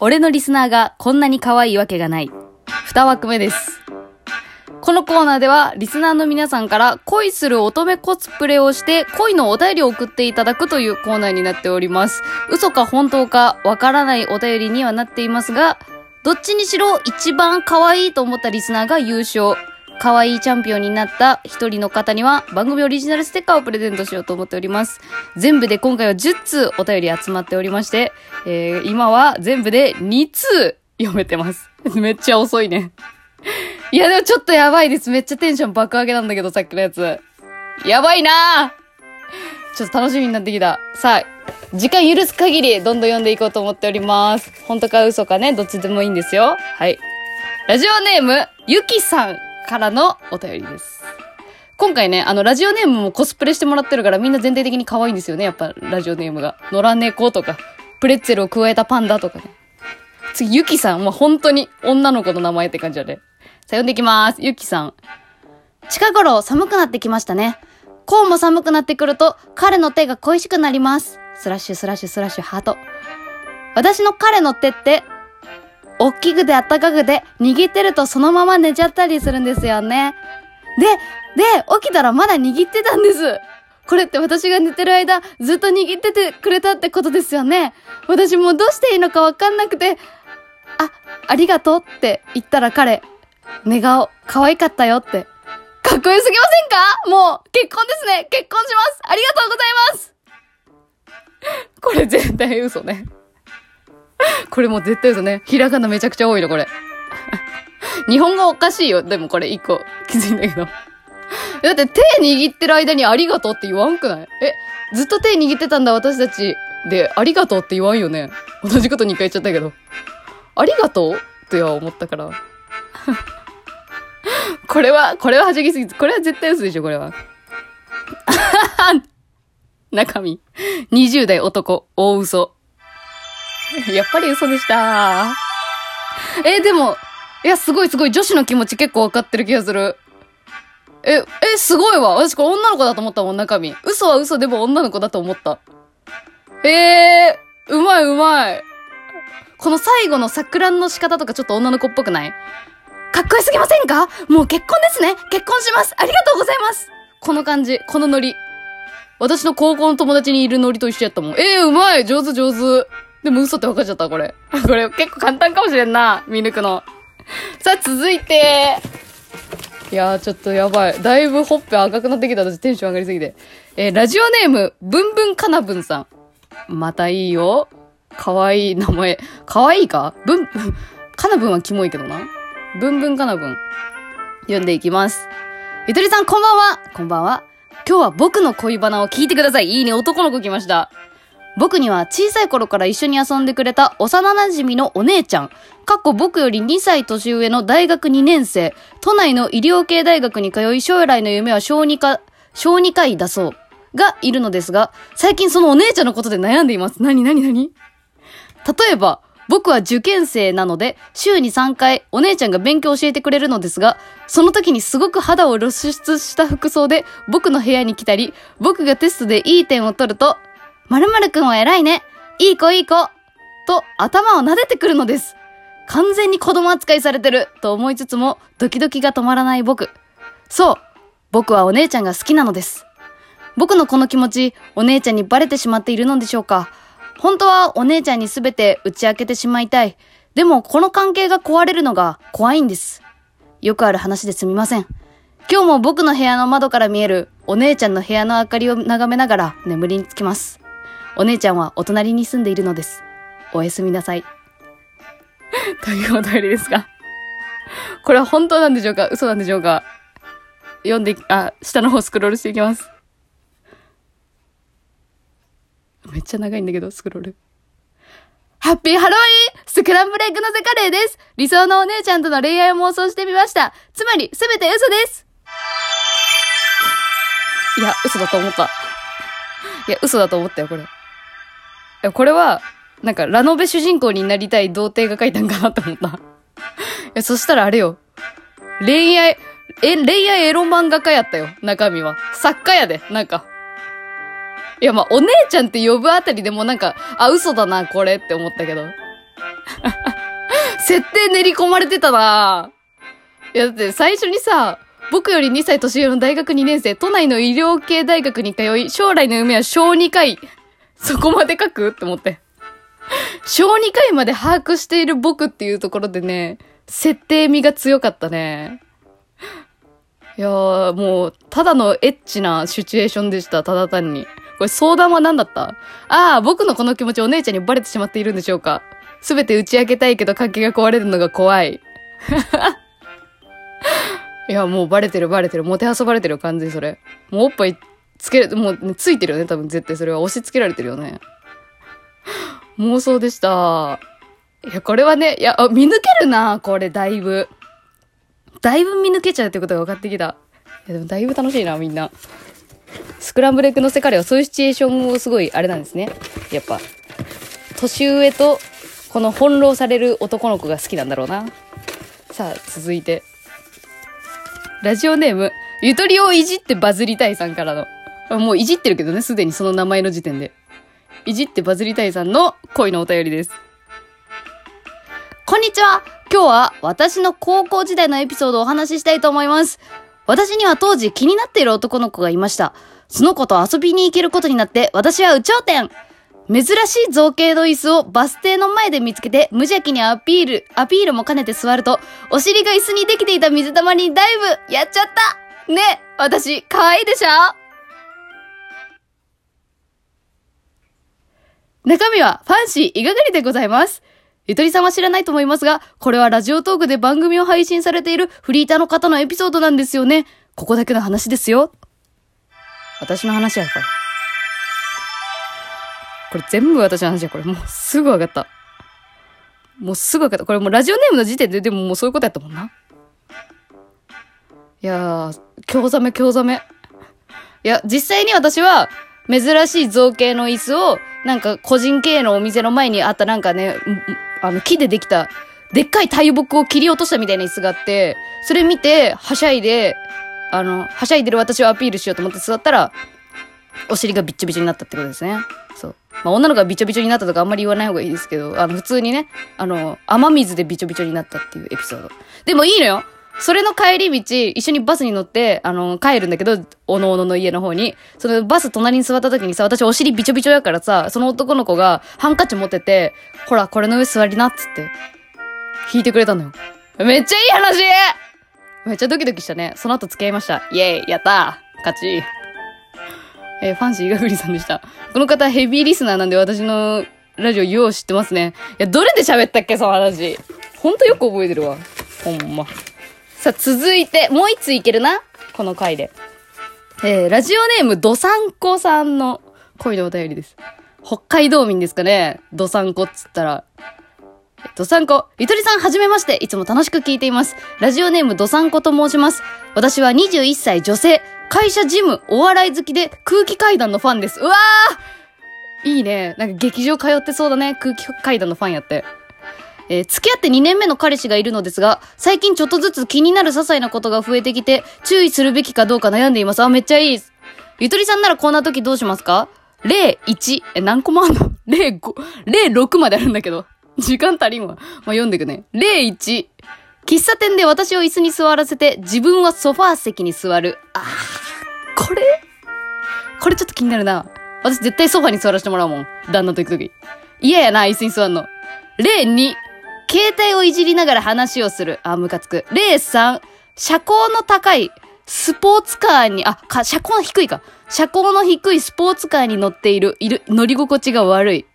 俺のリスナーがこんなに可愛いわけがない。二枠目です。このコーナーでは、リスナーの皆さんから恋する乙女コスプレをして恋のお便りを送っていただくというコーナーになっております。嘘か本当かわからないお便りにはなっていますが、どっちにしろ一番可愛いと思ったリスナーが優勝。可愛いチャンピオンになった一人の方には番組オリジナルステッカーをプレゼントしようと思っております。全部で今回は10通お便り集まっておりまして、えー、今は全部で2通読めてます。めっちゃ遅いね。いやでもちょっとやばいです。めっちゃテンション爆上げなんだけど、さっきのやつ。やばいなぁちょっと楽しみになってきた。さあ、時間許す限りどんどん読んでいこうと思っております。本当か嘘かね、どっちでもいいんですよ。はい。ラジオネーム、ゆきさんからのお便りです。今回ね、あの、ラジオネームもコスプレしてもらってるからみんな全体的に可愛いんですよね、やっぱ、ラジオネームが。野良猫とか、プレッツェルを咥えたパンダとかね。次、ゆきさん。もう本当に女の子の名前って感じだね。さあ、読んでいきます。ゆきさん。近頃寒くなってきましたね。こうも寒くなってくると、彼の手が恋しくなります。スラッシュスラッシュスラッシュハート。私の彼の手って、おっきくてあったかくて、握ってるとそのまま寝ちゃったりするんですよね。で、で、起きたらまだ握ってたんです。これって私が寝てる間、ずっと握っててくれたってことですよね。私もうどうしていいのかわかんなくて、あ、ありがとうって言ったら彼、寝顔、可愛かったよって。かっこよすぎませんか？もう、結婚ですね結婚しますありがとうございますこれ絶対嘘ね。これもう絶対嘘ね。ひらがなめちゃくちゃ多いの、これ。日本語おかしいよ。でもこれ一個気づいたけど。だって手握ってる間にありがとうって言わんくない？え、ずっと手握ってたんだ私たち。で、ありがとうって言わんよね。同じこと2回言っちゃったけど。ありがとうっては思ったから。これは、これははじきすぎ、これは絶対嘘でしょ、これは。中身。20代男、大嘘。やっぱり嘘でした。え、でも、いや、すごいすごい、女子の気持ち結構わかってる気がする。え、え、すごいわ。私これ女の子だと思ったもん、中身。嘘は嘘でも女の子だと思った。えー、うまいうまい。この最後の錯乱の仕方とかちょっと女の子っぽくない？かっこよすぎませんか？もう結婚ですね結婚しますありがとうございますこの感じ、このノリ。私の高校の友達にいるノリと一緒やったもん。ええー、うまい上手上手でも嘘って分かっちゃった、これ。これ結構簡単かもしれんな、見抜くの。さあ、続いて。いやー、ちょっとやばい。だいぶほっぺ赤くなってきた。私テンション上がりすぎて。えー、ラジオネーム、ブンブンかなぶんさん。またいいよ。かわいい名前。かわいいか？ブン、かなぶんはキモいけどな。ブンブンかなぶん。読んでいきます。ゆとりさん、こんばんは。こんばんは。今日は僕の恋バナを聞いてください。いいね、男の子来ました。僕には小さい頃から一緒に遊んでくれた幼馴染のお姉ちゃん、かっこ僕より2歳年上の大学2年生、都内の医療系大学に通い将来の夢は小児科、小児科医だそう、がいるのですが、最近そのお姉ちゃんのことで悩んでいます。なになになに例えば、僕は受験生なので、週に3回お姉ちゃんが勉強を教えてくれるのですが、その時にすごく肌を露出した服装で僕の部屋に来たり、僕がテストでいい点を取ると、〇〇くんは偉いね。いい子いい子。と頭を撫でてくるのです。完全に子供扱いされてると思いつつもドキドキが止まらない僕。そう。僕はお姉ちゃんが好きなのです。僕のこの気持ち、お姉ちゃんにバレてしまっているのでしょうか本当はお姉ちゃんに全て打ち明けてしまいたい。でもこの関係が壊れるのが怖いんです。よくある話ですみません。今日も僕の部屋の窓から見えるお姉ちゃんの部屋の明かりを眺めながら眠りにつきます。お姉ちゃんはお隣に住んでいるのです。おやすみなさい。というお便りですが。これは本当なんでしょうか？嘘なんでしょうか？読んで、あ、下の方スクロールしていきます。めっちゃ長いんだけど、スクロール。ハッピーハロウィンスクランブルエッグのせカレーです理想のお姉ちゃんとの恋愛を妄想してみましたつまり、すべて嘘ですいや、嘘だと思った。いや、嘘だと思ったよ、これ。これは、なんか、ラノベ主人公になりたい童貞が書いたんかなと思った。いや、そしたらあれよ。恋愛、え、恋愛エロ漫画家やったよ、中身は。作家やで、なんか。いや、まあ、お姉ちゃんって呼ぶあたりでもなんか、あ、嘘だな、これって思ったけど。設定練り込まれてたないや、だって最初にさ、僕より2歳年上の大学2年生、都内の医療系大学に通い、将来の夢は小児科医。そこまで書く？って思って。小児科医まで把握している僕っていうところでね、設定味が強かったね。いやー、もう、ただのエッチなシチュエーションでした、ただ単に。これ相談は何だった？ああ、僕のこの気持ちお姉ちゃんにバレてしまっているんでしょうかすべて打ち明けたいけど関係が壊れるのが怖い。いや、もうバレてるバレてる。もてあそばれてる完全にそれ。もうおっぱいつける、もう、ね、ついてるよね、多分絶対それは。押し付けられてるよね。妄想でした。いや、これはね、いや、見抜けるな、これ、だいぶ。だいぶ見抜けちゃうってことが分かってきた。いや、でもだいぶ楽しいな、みんな。スクランブルエッグの世界はそういうシチュエーションをすごい、あれなんですね。やっぱ、年上と、この翻弄される男の子が好きなんだろうな。さあ、続いて。ラジオネーム、ゆとりをいじってバズりたいさんからの。もういじってるけどね、すでにその名前の時点で。いじってバズりたいさんの恋のお便りです。こんにちは今日は私の高校時代のエピソードをお話ししたいと思います。私には当時気になっている男の子がいました。その子と遊びに行けることになって、私は有頂天珍しい造形の椅子をバス停の前で見つけて、無邪気にアピール、アピールも兼ねて座ると、お尻が椅子にできていた水玉にダイブやっちゃったね私、可愛いでしょ？中身はファンシーいががりでございます。ゆとりさんは知らないと思いますが、これはラジオトークで番組を配信されているフリーターの方のエピソードなんですよね。ここだけの話ですよ。私の話やから。これ全部私の話や、これ。もうすぐ分かった。もうすぐ分かった。これもうラジオネームの時点ででももうそういうことやったもんな。いやー、興ざめ興ざめ。いや、実際に私は、珍しい造形の椅子を、なんか個人経営のお店の前にあったなんかね、あの木でできた、でっかい大木を切り落としたみたいな椅子があって、それ見て、はしゃいで、あの、はしゃいでる私をアピールしようと思って座ったら、お尻がびっちょびちょになったってことですね。そう。まあ、女の子がびちょびちょになったとかあんまり言わない方がいいですけど、あの、普通にね、あの、雨水でびちょびちょになったっていうエピソード。でもいいのよそれの帰り道、一緒にバスに乗って、あの、帰るんだけど、おのおのの家の方に、そのバス隣に座った時にさ、私お尻びちょびちょやからさ、その男の子がハンカチ持ってて、ほら、これの上座りな、っつって、引いてくれたのよ。めっちゃいい話めっちゃドキドキしたね。その後付き合いました。イェイやったー勝ちえー、ファンシーがフリさんでした。この方ヘビーリスナーなんで私のラジオよう知ってますね。いや、どれで喋ったっけその話。ほんとよく覚えてるわ。ほんま。さあ、続いて、もう一ついけるな？この回で。えー、ラジオネーム、ドサンコさんの恋のお便りです。北海道民ですかね？ドサンコっつったら。ドサンコ、ゆとりさんはじめまして。いつも楽しく聞いています。ラジオネームドサンコと申します。私は21歳女性。会社ジム、お笑い好きで空気階段のファンです。うわーいいね。なんか劇場通ってそうだね。空気階段のファンやって。えー、付き合って2年目の彼氏がいるのですが、最近ちょっとずつ気になる些細なことが増えてきて、注意するべきかどうか悩んでいます。あ、めっちゃいい。ゆとりさんならこんな時どうしますか ?01、え、何個もあんの ?05、06まであるんだけど。時間足りんわ。まあ、読んでくね。01、喫茶店で私を椅子に座らせて、自分はソファー席に座る。あー、これ？これちょっと気になるな。私絶対ソファに座らせてもらうもん。旦那と行くとき。嫌やな、椅子に座んの。例2、携帯をいじりながら話をする。あ、ムカつく。例3、車高の高いスポーツカーに、あ、か、車高の低いか。車高の低いスポーツカーに乗っている、いる、乗り心地が悪い。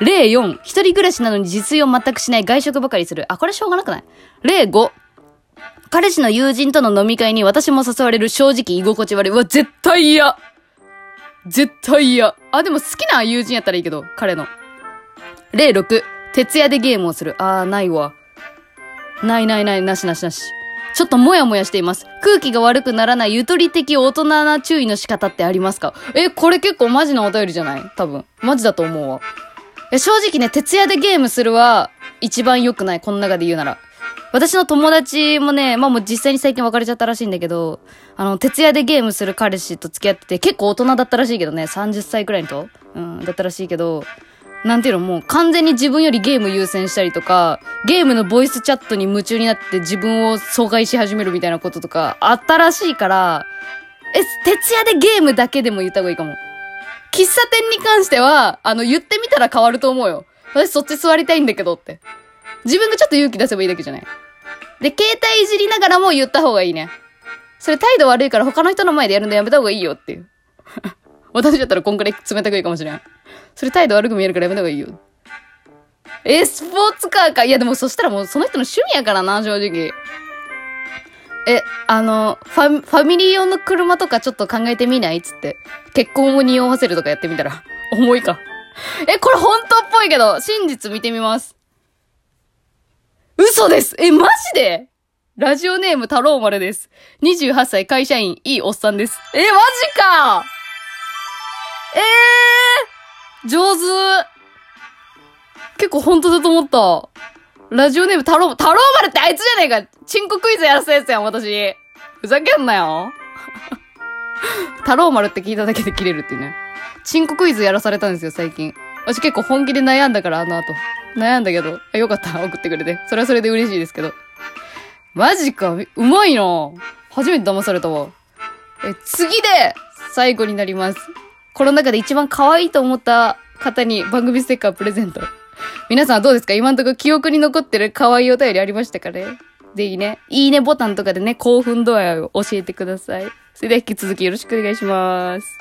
例4、一人暮らしなのに自炊を全くしない外食ばかりする。あ、これしょうがなくない？例5、彼氏の友人との飲み会に私も誘われる正直居心地悪い。うわ、絶対嫌絶対嫌あ、でも好きな友人やったらいいけど、彼の。例6、徹夜でゲームをする。あー、ないわ。ないないない、なしなしなし。ちょっともやもやしています。空気が悪くならないゆとり的大人な注意の仕方ってありますか？え、これ結構マジなお便りじゃない？多分。マジだと思うわ。正直ね、徹夜でゲームするは一番良くない。この中で言うなら。私の友達もね、まあもう実際に最近別れちゃったらしいんだけど、あの、徹夜でゲームする彼氏と付き合ってて、結構大人だったらしいけどね、30歳くらいのとうん、だったらしいけど、なんていうの、もう完全に自分よりゲーム優先したりとか、ゲームのボイスチャットに夢中になって自分を阻害し始めるみたいなこととかあったらしいから、え、徹夜でゲームだけでも言った方がいいかも。喫茶店に関しては、あの、言ってみたら変わると思うよ。私そっち座りたいんだけどって。自分がちょっと勇気出せばいいだけじゃない。で、携帯いじりながらも言った方がいいね。それ態度悪いから他の人の前でやるのやめた方がいいよっていう。私だったらこんくらい冷たくいいかもしれん。それ態度悪く見えるからやめた方がいいよ。え、スポーツカーか。いやでもそしたらもうその人の趣味やからな、正直。え、あの、ファ、ファミリー用の車とかちょっと考えてみないつって。結婚を匂わせるとかやってみたら。重いか。え、これ本当っぽいけど、真実見てみます。嘘ですえ、マジで？ラジオネーム太郎丸です。28歳会社員、いいおっさんです。え、マジかえー、上手。結構本当だと思った。ラジオネーム太郎、太郎丸ってあいつじゃねえかチンコクイズやらせたやつやん、私。ふざけんなよ。太郎丸って聞いただけで切れるっていうね。チンコクイズやらされたんですよ、最近。私結構本気で悩んだから、あの後。悩んだけど、あよかった、送ってくれて。それはそれで嬉しいですけど。マジか、うまいな初めて騙されたわ。え、次で、最後になります。この中で一番可愛いと思った方に番組ステッカープレゼント。皆さんはどうですか？今んとこ記憶に残ってる可愛いお便りありましたかね？ぜひね、いいねボタンとかでね、興奮度合いを教えてください。それでは引き続きよろしくお願いします。